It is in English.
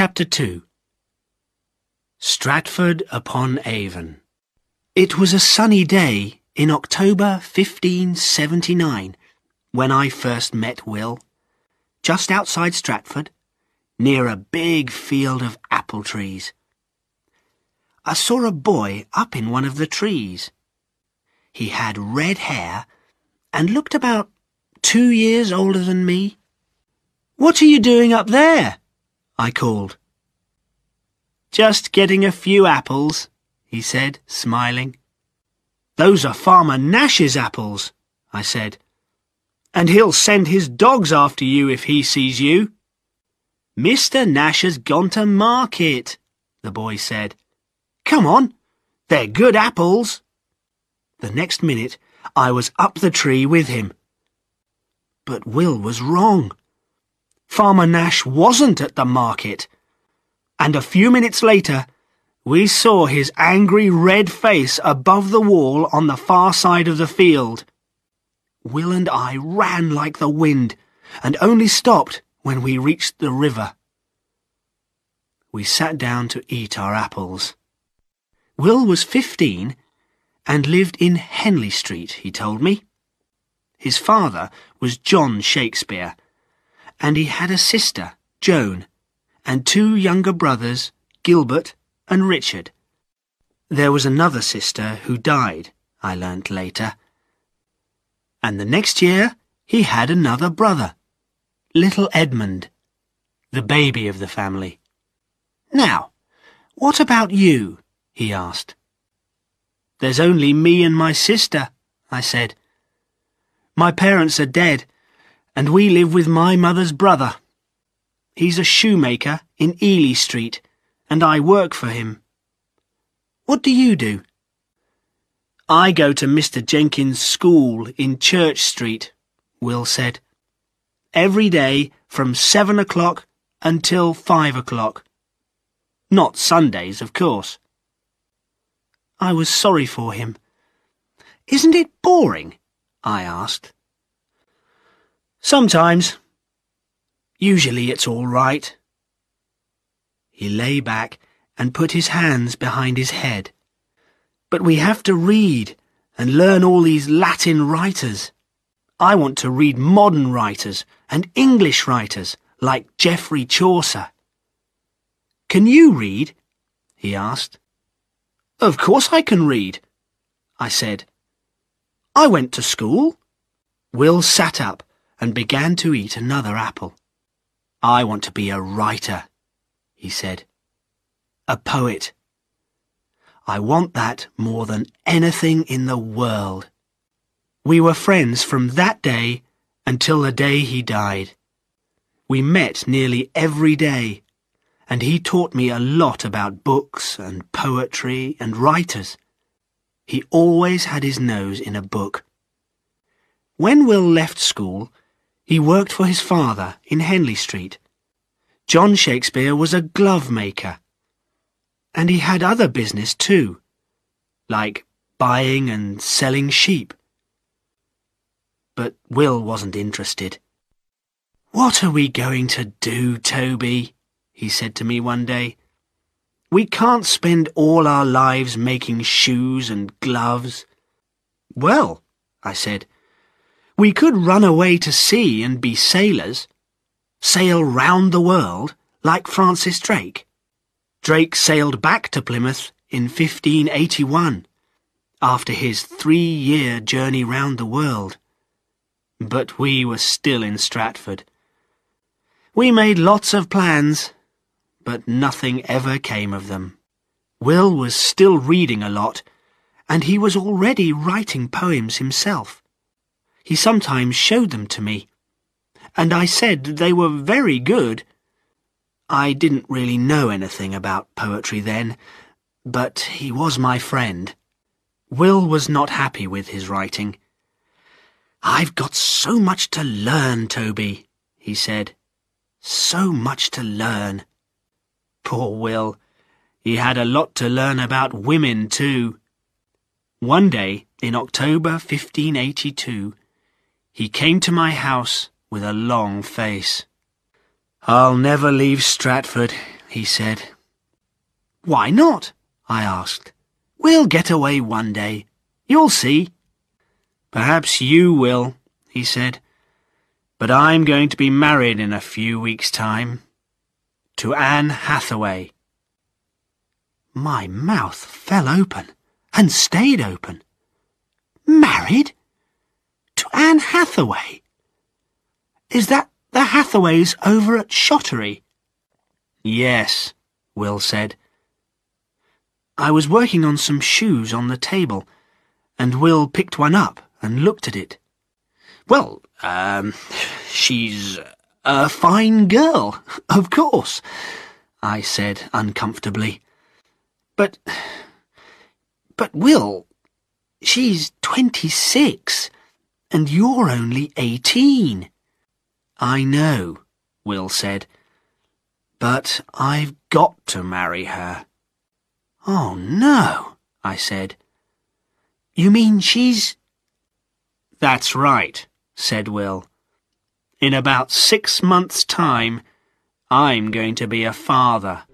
Chapter 2 Stratford upon Avon It was a sunny day in October 1579 when I first met Will, just outside Stratford, near a big field of apple trees. I saw a boy up in one of the trees. He had red hair and looked about two years older than me. What are you doing up there? I called. Just getting a few apples, he said, smiling. Those are Farmer Nash's apples, I said. And he'll send his dogs after you if he sees you. Mr. Nash has gone to market, the boy said. Come on, they're good apples. The next minute, I was up the tree with him. But Will was wrong. Farmer Nash wasn't at the market. And a few minutes later, we saw his angry red face above the wall on the far side of the field. Will and I ran like the wind, and only stopped when we reached the river. We sat down to eat our apples. Will was fifteen and lived in Henley Street, he told me. His father was John Shakespeare, and he had a sister, Joan, and two younger brothers, Gilbert and Richard. There was another sister who died, I learnt later. And the next year he had another brother, little Edmund, the baby of the family. Now, what about you? he asked. There's only me and my sister, I said. My parents are dead, and we live with my mother's brother. He's a shoemaker in Ely Street, and I work for him. What do you do? I go to Mr. Jenkins' school in Church Street, Will said. Every day from seven o'clock until five o'clock. Not Sundays, of course. I was sorry for him. Isn't it boring? I asked. Sometimes. Usually it's all right. He lay back and put his hands behind his head. But we have to read and learn all these Latin writers. I want to read modern writers and English writers like Geoffrey Chaucer. Can you read? he asked. Of course I can read, I said. I went to school. Will sat up and began to eat another apple. I want to be a writer, he said. A poet. I want that more than anything in the world. We were friends from that day until the day he died. We met nearly every day and he taught me a lot about books and poetry and writers. He always had his nose in a book. When Will left school, he worked for his father in Henley Street. John Shakespeare was a glove maker. And he had other business too, like buying and selling sheep. But Will wasn't interested. What are we going to do, Toby? he said to me one day. We can't spend all our lives making shoes and gloves. Well, I said, we could run away to sea and be sailors. Sail round the world, like Francis Drake. Drake sailed back to Plymouth in 1581, after his three-year journey round the world. But we were still in Stratford. We made lots of plans, but nothing ever came of them. Will was still reading a lot, and he was already writing poems himself. He sometimes showed them to me, and I said they were very good. I didn't really know anything about poetry then, but he was my friend. Will was not happy with his writing. I've got so much to learn, Toby, he said. So much to learn. Poor Will. He had a lot to learn about women, too. One day, in October 1582, he came to my house with a long face. I'll never leave Stratford, he said. Why not? I asked. We'll get away one day. You'll see. Perhaps you will, he said. But I'm going to be married in a few weeks' time. To Anne Hathaway. My mouth fell open and stayed open. Married? Anne Hathaway? Is that the Hathaways over at Shottery? Yes, Will said. I was working on some shoes on the table, and Will picked one up and looked at it. Well, um, she's a fine girl, of course, I said uncomfortably. But, but Will, she's twenty-six, and you're only eighteen. I know, Will said, but I've got to marry her. Oh, no, I said. You mean she's... That's right, said Will. In about six months' time, I'm going to be a father.